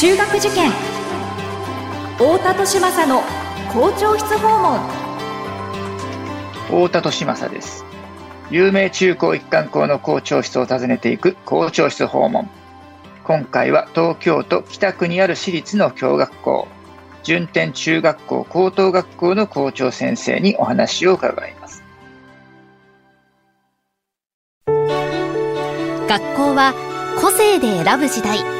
中学受験。太田利政の校長室訪問。太田利政です。有名中高一貫校の校長室を訪ねていく校長室訪問。今回は東京都北区にある私立の教学校順天中学校高等学校の校長先生にお話を伺います。学校は個性で選ぶ時代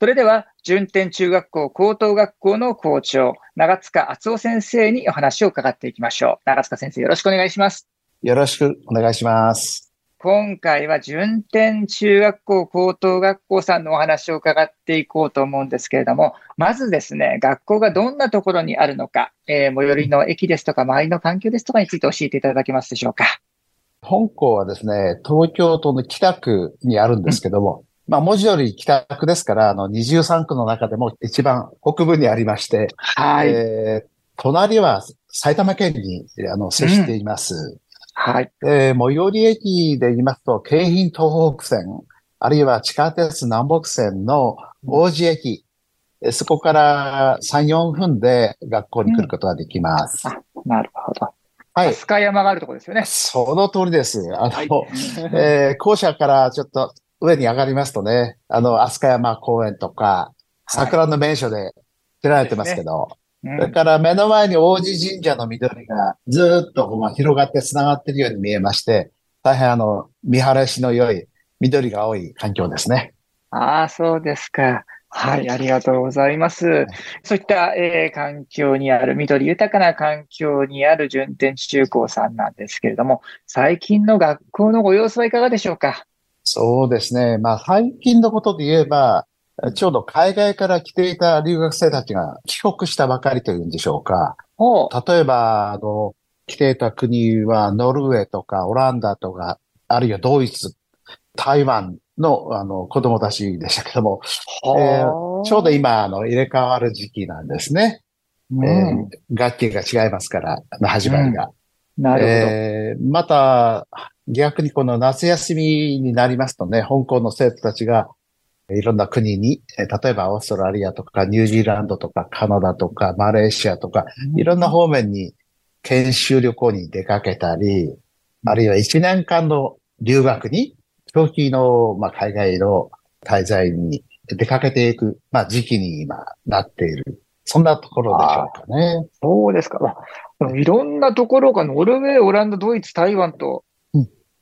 それでは、順天中学校高等学校の校長、長塚敦夫先生にお話を伺っていきましょう。長塚先生、よろしくお願いします。よろしくお願いします。今回は順天中学校高等学校さんのお話を伺っていこうと思うんですけれども、まずですね、学校がどんなところにあるのか、えー、最寄りの駅ですとか、周りの環境ですとかについて教えていただけますでしょうか。本校はですね、東京都の北区にあるんですけども、まあ、文字通り北区ですから、あの、23区の中でも一番北部にありまして、はい。えー、隣は埼玉県に、あの、接しています。うん、はい。えー、最寄り駅で言いますと、京浜東北線、あるいは地下鉄南北線の王子駅、うん、そこから3、4分で学校に来ることができます。うん、なるほど。はい。飛鳥山があるところですよね。その通りです。あの、はい、えー、校舎からちょっと上に上がりますとね、あの、飛鳥山公園とか、桜の名所で出られてますけど、はいねうん、から目の前に王子神社の緑がずっとまあ広がって繋がっているように見えまして、大変あの、見晴らしの良い緑が多い環境ですね。ああ、そうですか。はい、ありがとうございます。はい、そういった、えー、環境にある、緑豊かな環境にある順天中高さんなんですけれども、最近の学校のご様子はいかがでしょうか？そうですね。まあ、最近のことで言えば、ちょうど海外から来ていた留学生たちが帰国したばかりというんでしょうか。例えば、あの、来ていた国はノルウェーとかオランダとか、あるいはドイツ、台湾のあの子供たちでしたけども、えー、ちょうど今、あの、入れ替わる時期なんですね。うん、えー、学期が違いますから、始まりが。うん、なるほど。えー、また、逆にこの夏休みになりますとね、香港の生徒たちがいろんな国に、例えばオーストラリアとかニュージーランドとかカナダとかマレーシアとか、いろんな方面に研修旅行に出かけたり、あるいは1年間の留学に、長期の、まあ、海外の滞在に出かけていく、まあ、時期に今なっている。そんなところでしょうかね。そうですか。いろんなところが、ノルウェー、オランダ、ドイツ、台湾と、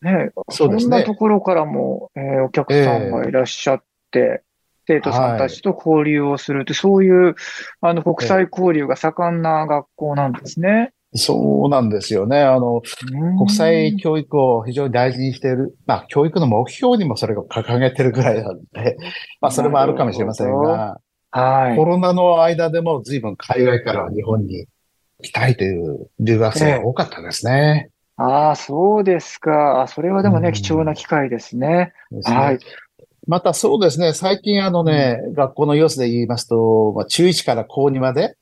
ね、そうですね。そんなところからも、えー、お客さんがいらっしゃって、えー、生徒さんたちと交流をするって、はい、そういう、あの、国際交流が盛んな学校なんですね。そうなんですよね。あの、国際教育を非常に大事にしている。まあ、教育の目標にもそれを掲げてるぐらいなので、まあ、それもあるかもしれませんが、はい。コロナの間でも随分海外から日本に来たいという留学生が多かったですね。ああ、そうですか。それはでもね、貴重な機会ですね。すねはい。またそうですね、最近あのね、うん、学校の様子で言いますと、まあ、中1から高2まで、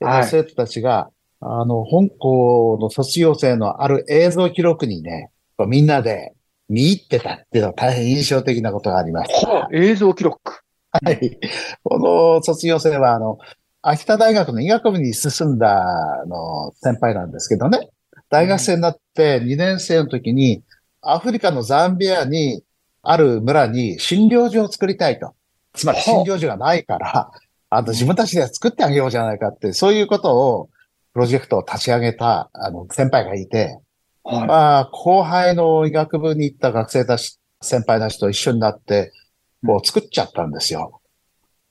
はい、生徒たちが、あの、本校の卒業生のある映像記録にね、みんなで見入ってたっていうのは大変印象的なことがありました。映像記録はい。この卒業生は、あの、秋田大学の医学部に進んだ、あの、先輩なんですけどね。大学生になって2年生の時に、アフリカのザンビアにある村に診療所を作りたいと。つまり診療所がないから、あの自分たちで作ってあげようじゃないかって、そういうことを、プロジェクトを立ち上げた、あの、先輩がいて、はい、まあ、後輩の医学部に行った学生たち、先輩たちと一緒になって、こう作っちゃったんですよ。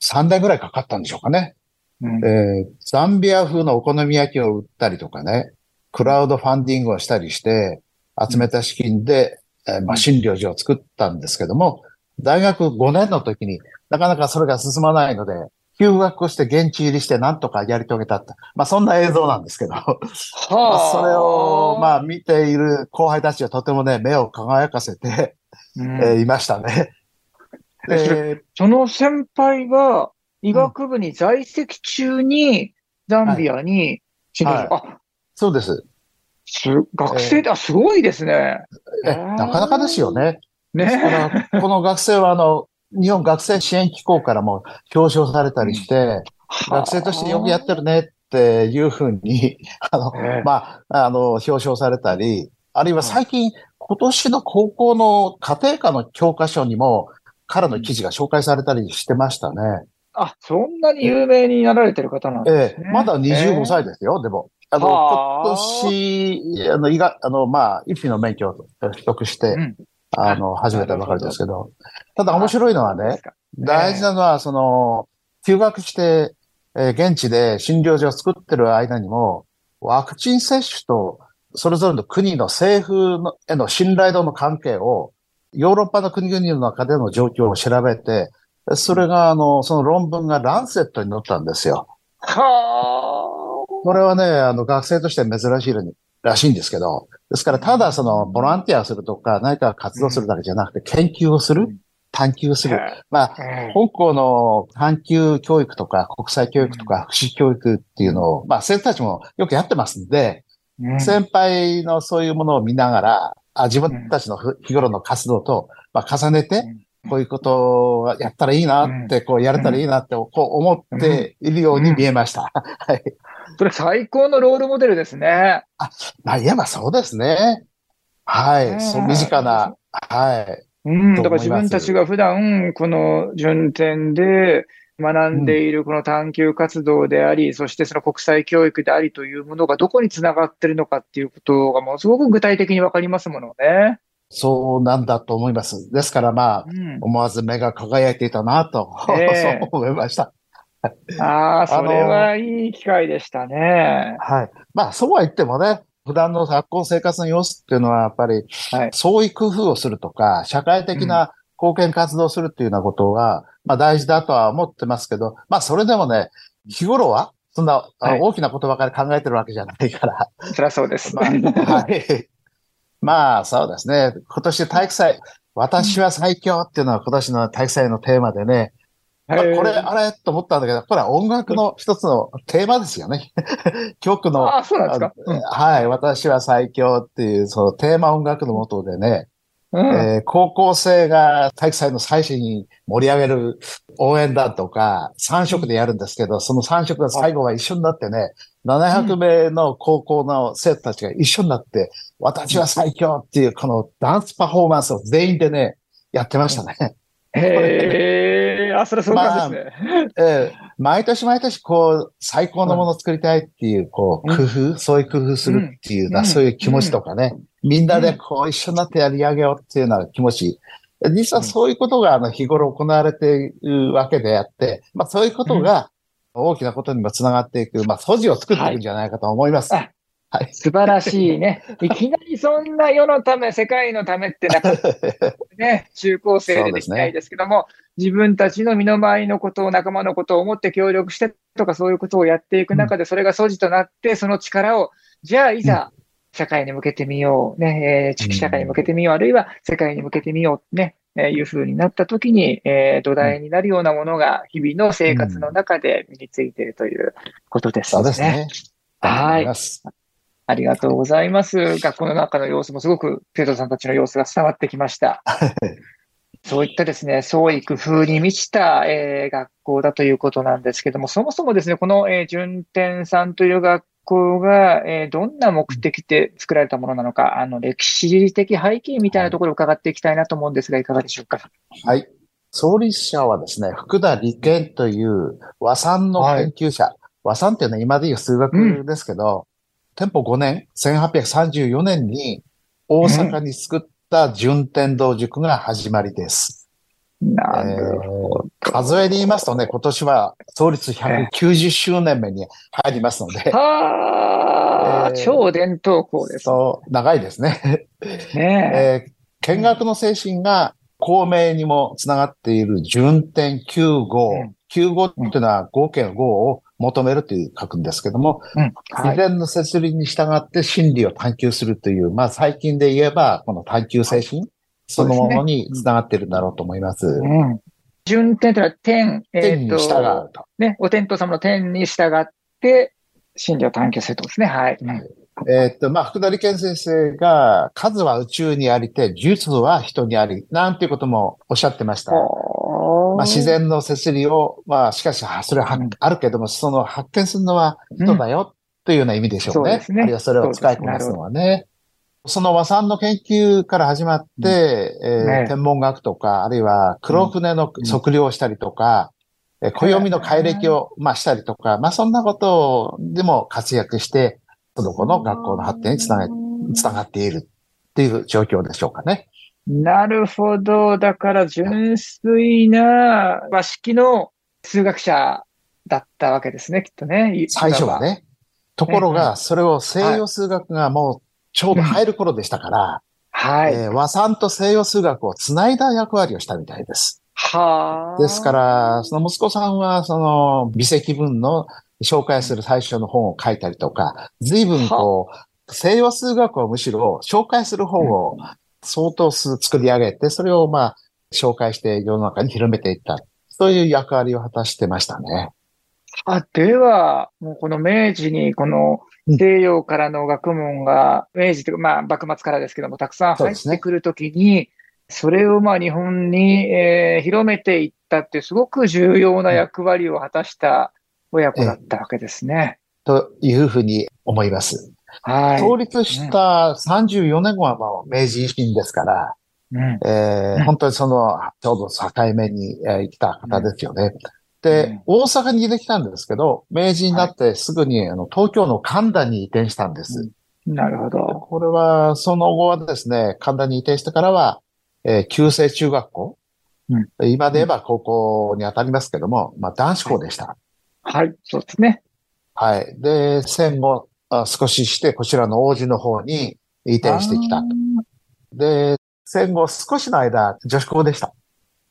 3年ぐらいかかったんでしょうかね。うん、えー、ザンビア風のお好み焼きを売ったりとかね、クラウドファンディングをしたりして、集めた資金で、えー、まあ、診療所を作ったんですけども、大学5年の時になかなかそれが進まないので、休学をして現地入りしてなんとかやり遂げたって。まあそんな映像なんですけど。まはあ。それを、まあ見ている後輩たちはとてもね、目を輝かせて、うん。えーいましたね。でそれでその先輩が医学部に在籍中にザンビアに診療所、あ、そうです。す、学生で、あ、すごいですね。え、なかなかですよね。ね。ら、この学生はあの、日本学生支援機構からも表彰されたりして、学生としてよくやってるねっていうふうに、あの、ええまあ、あの、表彰されたり、あるいは最近、今年の高校の家庭科の教科書にも、彼の記事が紹介されたりしてましたね。あ、そんなに有名になられてる方なんえですね。えまだ25歳ですよ、でも。あの、はあ。今年、あの、医学、あの、まあ、一種の免許を取得して、うん。あの、始めたばかりですけど。ただ面白いのはね、え大事なのは、その、休学して、えー現地で診療所を作ってる間にも、ワクチン接種と、それぞれの国の政府のへの信頼度の関係を、ヨーロッパの国々の中での状況を調べて、それが、あの、その論文がランセットに載ったんですよ。はこれはね、あの、学生として珍しいらしいんですけど、ですから、ただその、ボランティアをするとか、何か活動するだけじゃなくて、研究をするうん、探求すあ。る。まあ、ええ本校の探究教育とか国際教育とか福祉教育っていうのを、まあ生徒たちもよくやってますんで、うん先輩のそういうものを見ながら、あ自分たちのふ日頃の活動と、まあ、重ねて、こういうことをやったらいいなって、こうやれたらいいなって、こう思っているように見えました。はい。それ最高のロールモデルですね。まあ、いえばそうですね。はい。そう、身近な、はい。うん。だから自分たちが普段、この順天で学んでいるこの探究活動であり、そしてその国際教育でありというものがどこにつながってるのかっていうことがものすごく具体的にわかりますものね。そうなんだと思います。ですからまあ、うん。思わず目が輝いていたなと、え えそう思いました。ああ、それはいい機会でしたね。はい。まあ、そうは言ってもね、普段の学校生活の様子っていうのは、やっぱり、はい創意工夫をするとか、社会的な貢献活動をするっていうようなことが、まあ大事だとは思ってますけど、まあそれでもね、日頃は、そんな、あはい大きなことばかり考えてるわけじゃないから、そりゃそうです。まあ、はい。まあ、そうですね。今年体育祭、私は最強っていうのは今年の体育祭のテーマでね、まあこれ、あれと思ったんだけど、これは音楽の一つのテーマですよね。曲の、ああ、そうなんですか？あのはい、私は最強っていう、そのテーマ音楽のもとでね、うん。うんえー高校生が体育祭の最初に盛り上げる応援団とか、3色でやるんですけど、その3色が最後は一緒になってね、700名の高校の生徒たちが一緒になって、私は最強っていうこのダンスパフォーマンスを全員でね、やってましたね。へえ、あ、それそうなんですね。えー毎年毎年こう、最高のものを作りたいっていう、こう、うん。工夫、そういう工夫するっていうな、うん。そういう気持ちとかね、みんなでこう一緒になってやり上げようっていうような気持ち。実はそういうことがあの日頃行われているわけであって、まあそういうことが大きなことにもつながっていく、まあ素地を作っていくんじゃないかと思います。はいはい。素晴らしいね。いきなりそんな世のため、世界のためってなかね、中高生でできないですけども、自分たちの身の回りのことを、仲間のことを思って協力してとかそういうことをやっていく中で、それが素地となって、その力を、じゃあいざ、社会に向けてみよう、ね、えー地域社会に向けてみよう、あるいは世界に向けてみよう、ね、えーいうふうになったときに、えー土台になるようなものが日々の生活の中で身についているということですそうですね。はいありがとうございます。学校の中の様子もすごく生徒さんたちの様子が伝わってきました。そういったですね、創意工夫に満ちた、えー学校だということなんですけども、そもそもですね、この、えー順天さんという学校が、えーどんな目的で作られたものなのか、あの、歴史的背景みたいなところを伺っていきたいなと思うんですが、いかがでしょうか？はい。創立者はですね、福田理研という和算の研究者。和算っていうのは今でいう数学ですけど、店舗5年、1834年に大阪に作った順天堂塾が始まりです。なるほど。数えで言いますとね、今年は創立190周年目に入りますので、はあ、えー超伝統校ですそう、長いですね。ね。えー見学の精神が公明にもつながっている順天9号、うん95っていうのは合計の5を求めるという書くんですけども、うん。はい。自然の摂理に従って真理を探求するという、まあ最近で言えば、この探求精神そのものにつながっているんだろうと思います。うん。順天というのは天、えっ、天に従と、うと。ね、お天道様の天に従って、真理を探求するとですね。はい。うんえーっと、まあ、福田理健先生が、数は宇宙にありて、術は人にあり、なんていうこともおっしゃってました。まあ、自然の摂理を、まあ、しかし、はそれはうんあるけども、その発見するのは人だよ、というような意味でしょうね。そうですねあるいはそれを使いこなすのはね。その和算の研究から始まって、えーね天文学とか、あるいは黒船の測量をしたりとか、えー暦の改暦を、まあ、したりとか、まあ、そんなことでも活躍して、その後の学校の発展につながつながっているっていう状況でしょうかね。なるほど。だから、純粋な和式の数学者だったわけですね、きっとね。最初は。ね。ところが、それを西洋数学がもうちょうど入る頃でしたから、はい。えー和算と西洋数学をつないだ役割をしたみたいです。はあ。ですから、その息子さんは、その、微積分の紹介する最初の本を書いたりとか、随分こう、西洋数学をむしろ紹介する本を相当数作り上げて、それをまあ、紹介して世の中に広めていった。そういう役割を果たしてましたね。あ、では、もうこの明治にこの西洋からの学問が、明治というか、まあ幕末からですけども、たくさん入ってくるときに、それをまあ日本に、えー広めていったってすごく重要な役割を果たした親子だったわけですね。というふうに思います。はい。創立した34年後はもう明治維新ですから、うんうんえー本当にその、ちょうど境目に、えー来た方ですよね。うんで、大阪に出てきたんですけど、明治になってすぐに、あの東京の神田に移転したんです。なるほど。これは、その後はですね、神田に移転してからは、えー旧制中学校、うん今で言えば高校に当たりますけども、まあ男子校でした。はい、そうですね。はい。で、戦後、あ少しして、こちらの王子の方に移転してきたあ。で、戦後少しの間、女子校でした。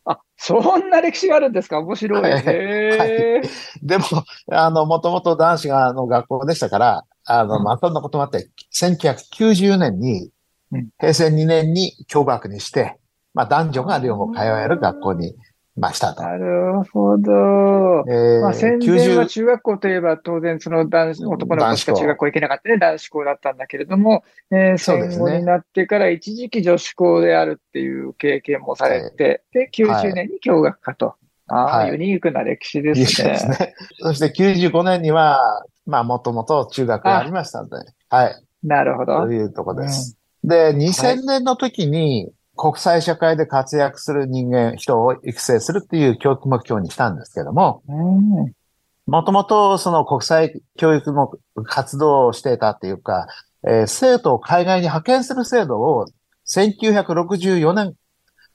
あ、そんな歴史があるんですか？面白い。はいでも、あの、もともと男子が、の学校でしたから、あの、うんまあ、そんなこともあって、1990年にうん、平成2年に教学にして、まあ、男女が両方通える学校に、まあ、したと。なるほど。えーまあ、戦前は90中学校といえば当然その男子、男の子しか中学校行けなかったね、男子校だったんだけれども、えーそうですね戦後になってから一時期女子校であるっていう経験もされて、で、90年に共学科と。ああ、はいユニークな歴史でいいすね。ですね。そして95年には、まあ、もともと中学がありましたので、はい。なるほどと。いうところです。で、2000年の時に国際社会で活躍する人間、人を育成するっていう教育目標にしたんですけども、うんもともとその国際教育の活動をしていたっていうか、えー生徒を海外に派遣する制度を1964年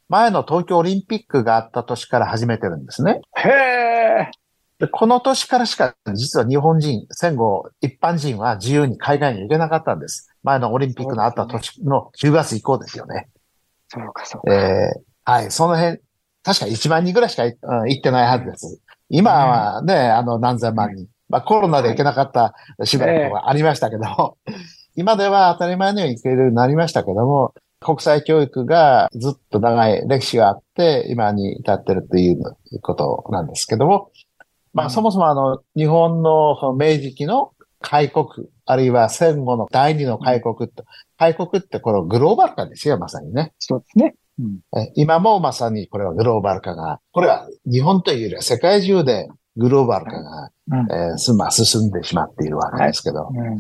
前の東京オリンピックがあった年から始めてるんですね。へえ。でこの年からしか実は日本人、戦後一般人は自由に海外に行けなかったんです。前のオリンピックのあった年の10月以降ですよね。そうか、そうか。えーはい、その辺、確か1万人ぐらいしか、うん行ってないはずです。今はね、あの何千万人。まあコロナで行けなかったしばらくはありましたけども、今では当たり前のように行けるようになりましたけども、国際教育がずっと長い歴史があって、今に至ってるということなんですけども、まあそもそもあの、日本の明治期の開国、あるいは戦後の第二の開国って、開国ってこのグローバル化ですよ、まさにね。そうですね。うんえ今もまさにこれはグローバル化が、これは日本というよりは世界中でグローバル化が、うんえーすまあ進んでしまっているわけですけど。うん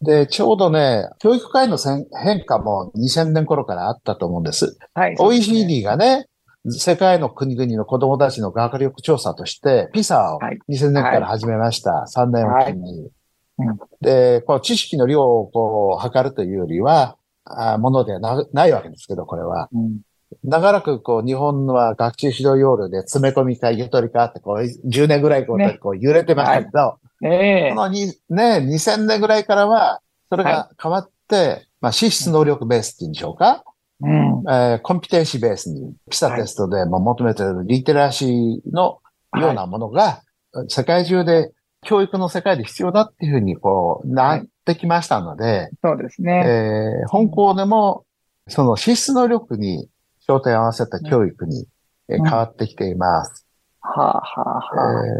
で、ちょうどね、教育界のせん変化も2000年頃からあったと思うんです。はい。OECD がね、世界の国々の子供たちの学力調査として、PISA をはい2000年から始めました。3年おきに。で、こう知識の量をこう測るというよりは、あものではなないわけですけど、これは。うん。長らくこう日本は学習指導要領で詰め込みかゆとりかってこう10年ぐらいこうね。こう揺れてましたけど、ねえこのにね、2000年ぐらいからは、それが変わって、まあ資質能力ベースっていうんでしょうか、うん。えーコンピテンシーベースに、ピサテストでも求めているリテラシーのようなものが、世界中で教育の世界で必要だっていうふうにこうなってきましたので、そうですね。えー本校でもその資質能力に焦点を合わせた教育にえ変わってきています。はあ、はあ、はあ。え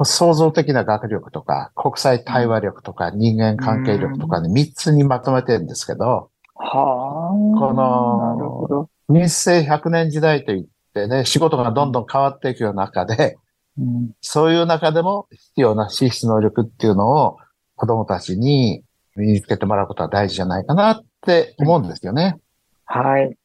ー創造的な学力とか、国際対話力とか、人間関係力とかに3つにまとめてるんですけど、はあ。このなるほど。日世100年時代といってね、仕事がどんどん変わっていくような中で、うんそういう中でも必要な資質能力っていうのを子供たちに身につけてもらうことは大事じゃないかなって思うんですよね。はい。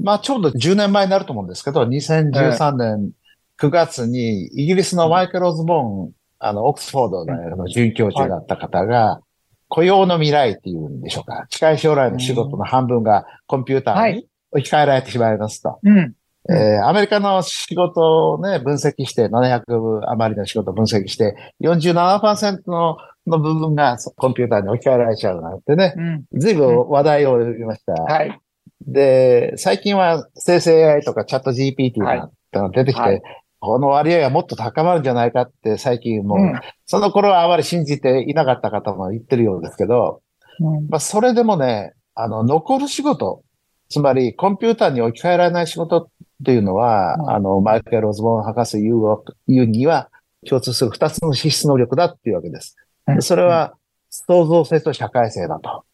まあちょうど10年前になると思うんですけど、2013年9月にイギリスのマイケル・オズボーン、あの、オックスフォード大学の准教授だった方が、雇用の未来っていうんでしょうか。近い将来の仕事の半分がコンピューターに置き換えられてしまいますと。うん。うんえーアメリカの仕事をね、分析して、700余りの仕事を分析して、47%のの部分がコンピューターに置き換えられちゃうなんてね、うん。随分話題を呼びました。はい。で、最近は生成 AI とかチャット GPT はいなんてのが出てきて、はいこの割合がもっと高まるんじゃないかって最近もう、うんその頃はあまり信じていなかった方も言ってるようですけど、うんまあそれでもね、あの、残る仕事、つまりコンピューターに置き換えられない仕事っていうのは、うんあの、マイケル・オズボーン博士言うわ言うには共通する二つの資質能力だっていうわけです。でそれは創造性と社会性だと。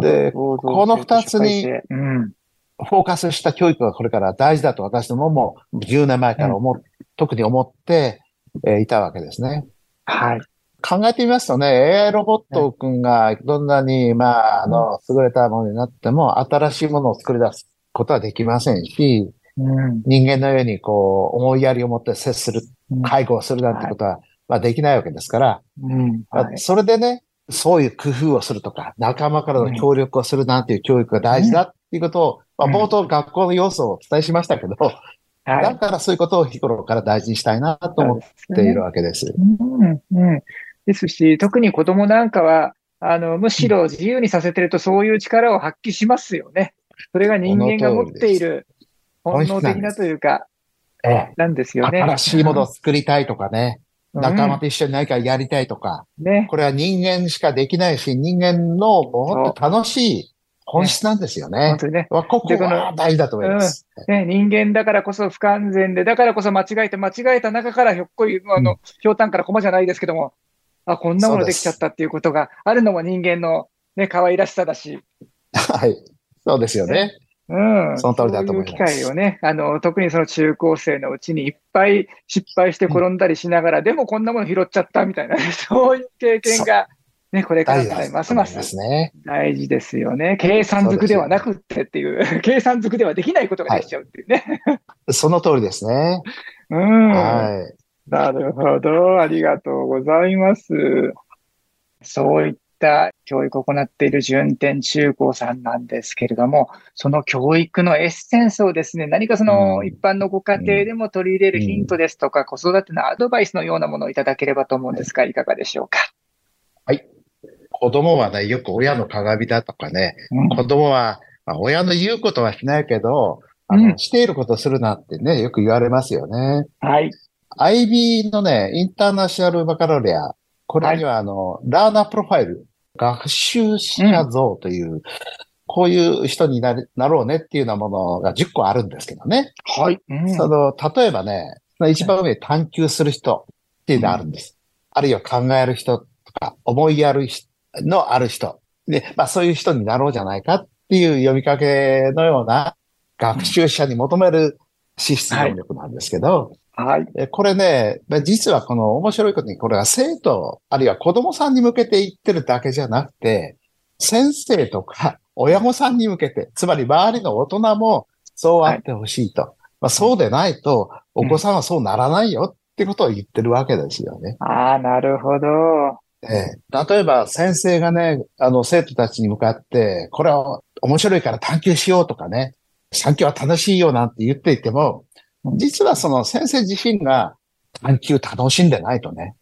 でこの二つに。フォーカスした教育がこれから大事だと私どもも10年前から思っ、特に思って、えーいたわけですね。はい。考えてみますとね、AI ロボット君がどんなに、まあ、あの、優れたものになっても、新しいものを作り出すことはできませんし、うん。人間のようにこう、思いやりを持って接する、うん介護をするなんてことは、まあできないわけですから、うん。まあはい。それでね、そういう工夫をするとか、仲間からの協力をするなんていう教育が大事だっていうことを、まあうん冒頭学校の要素をお伝えしましたけど、はい。だからそういうことを日頃から大事にしたいなと思っているわけです。うん。うん。ですし、特に子供なんかは、あの、むしろ自由にさせてるとそういう力を発揮しますよね。それが人間が持っている本能的なというか、ええなんですよね。新しいものを作りたいとかね、うん仲間と一緒に何かやりたいとか、ね。これは人間しかできないし、人間のもっと楽しい本質なんですよね本。当にね。わここでこのは大事だと思います。ね、人間だからこそ不完全で、だからこそ間違えて、間違えた中からひょっこり、あの、ひょうたんから駒じゃないですけども、あ、こんなものできちゃったっていうことがあるのも人間のね、可愛らしさだし、はい。そうですよね。うん。その通りだと思いますそういう機会をね、あの、特にその中高生のうちにいっぱい失敗して転んだりしながら、でもこんなもの拾っちゃったみたいな、そういう経験が、ね、これからますまます。大事ですよね。計算づくではなくってっていう、計算づくではできないことができちゃうっていうね。その通りですね。うん。はい。なるほど。ありがとうございます。そういった教育を行っている順天中高さんなんですけれども、その教育のエッセンスをですね、何かそのうん一般のご家庭でも取り入れるヒントですとか、子育てのアドバイスのようなものをいただければと思うんですが、いかがでしょうか？子供はね、よく親の鏡だとかね、うん子供は、まあ、親の言うことはしないけど、あの、うんしていることをするなってね、よく言われますよね。はい。IB のね、 International Baccalaureate、これにはあの、 learner profile、学習者像という、こういう人になるなろうねっていうようなものが10個あるんですけどね。はい。うんその、例えばね、一番上に探求する人っていうのがあるんです。あるいは考える人とか、思いやりのある人。で、まあそういう人になろうじゃないかっていう呼びかけのような学習者に求める資質能力なんですけど、はい。えこれね、まあ実はこの面白いことに、これは生徒、あるいは子供さんに向けて言ってるだけじゃなくて、先生とか親御さんに向けて、つまり周りの大人もそうあってほしいと。まあ、そうでないと、お子さんはそうならないよってことを言ってるわけですよね。ああ、なるほど。ええ例えば先生がね、あの生徒たちに向かって、これは面白いから探求しようとかね、探求は楽しいよなんて言っていても、実はその先生自身が探求楽しんでないとね、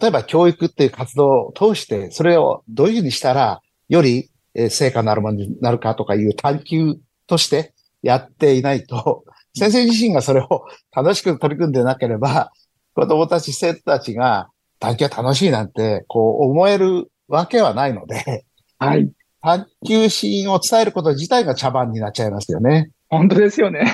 例えば教育っていう活動を通して、それをどういうふうにしたら、よりえー成果のあるものになるかとかいう探求として、やっていないと、先生自身がそれを楽しく取り組んでなければ、子供たち、生徒たちが探求は楽しいなんて、こう思えるわけはないので、はい。探求心を伝えること自体が茶番になっちゃいますよね。本当ですよね。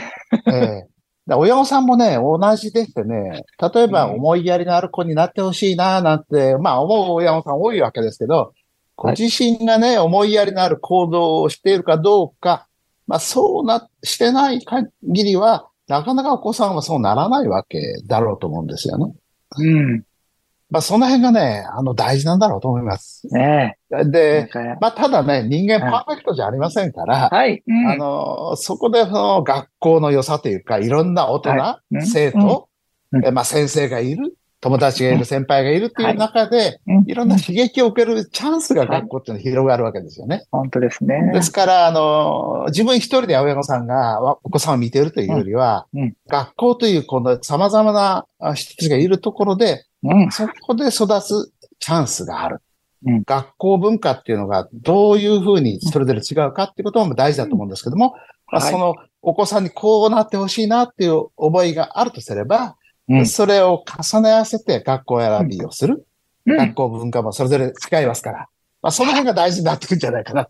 ええだ親御さんもね、同じでしてね、例えば思いやりのある子になってほしいな、なんて、まあ思う親御さん多いわけですけど、ご自身がね、思いやりのある行動をしているかどうか、まあそうな、してない限りは、なかなかお子さんはそうならないわけだろうと思うんですよね。うん。まあその辺がね、あの大事なんだろうと思います。ねえ。で、かまあただね、人間パーフェクトじゃありませんから、はい。うん。あの、そこでその学校の良さというか、いろんな大人、はい。うん。生徒、うん。えまあ先生がいる、友達がいる、先輩がいるっていう中で、うん。いろんな刺激を受けるチャンスが学校っていうのは広がるわけですよね。本当ですね。ですから、あの、自分一人で親御さんがわお子さんを見ているというよりは、学校というこの様々なあ人たちがいるところで、うん。そこで育つチャンスがある。うん。学校文化っていうのがどういうふうにそれぞれ違うかっていうことも大事だと思うんですけども、まあ、はい。そのお子さんにこうなってほしいなっていう覚えがあるとすれば、うん。それを重ね合わせて学校選びをする。うん。学校文化もそれぞれ違いますから、まあ、その辺が大事になってくるんじゃないかな、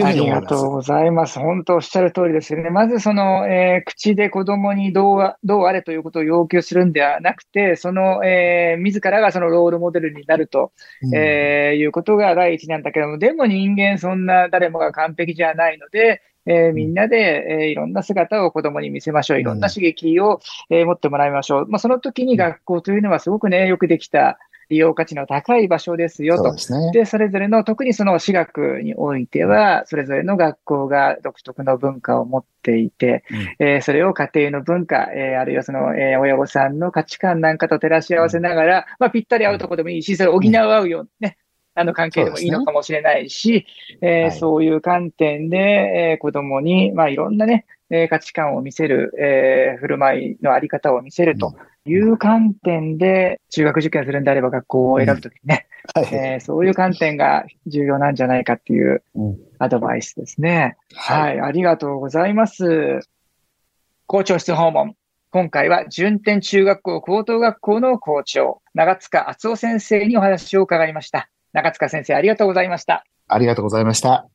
あ。りがとうございます。本当おっしゃる通りですよね。まずその、えー口で子供にどうあどうあれということを要求するんではなくて、その、えー自らがそのロールモデルになると、うんえーいうことが第一なんだけども、でも人間そんな誰もが完璧じゃないので、えーみんなで、えーいろんな姿を子供に見せましょう。いろんな刺激を、えー持ってもらいましょう。まあ、その時に学校というのはすごくね、よくできた利用価値の高い場所ですよと。そうで。すね。で、それぞれの、特にその私学においては、それぞれの学校が独特の文化を持っていて、えーそれを家庭の文化、えーあるいはその、えー親御さんの価値観なんかと照らし合わせながら、まあ、ぴったり合うところでもいいし、それを補うようなね、あの関係でもいいのかもしれないし、えーはい。そういう観点で、えー子供に、まあ、いろんなね、えー価値観を見せる、えー振る舞いのあり方を見せるという観点で、中学受験するんであれば学校を選ぶときにね、はい。えーそういう観点が重要なんじゃないかっていううんアドバイスですね。はい、はい。ありがとうございます。校長室訪問。今回は順天中学校高等学校の校長、長塚敦夫先生にお話を伺いました。長塚先生、ありがとうございました。ありがとうございました。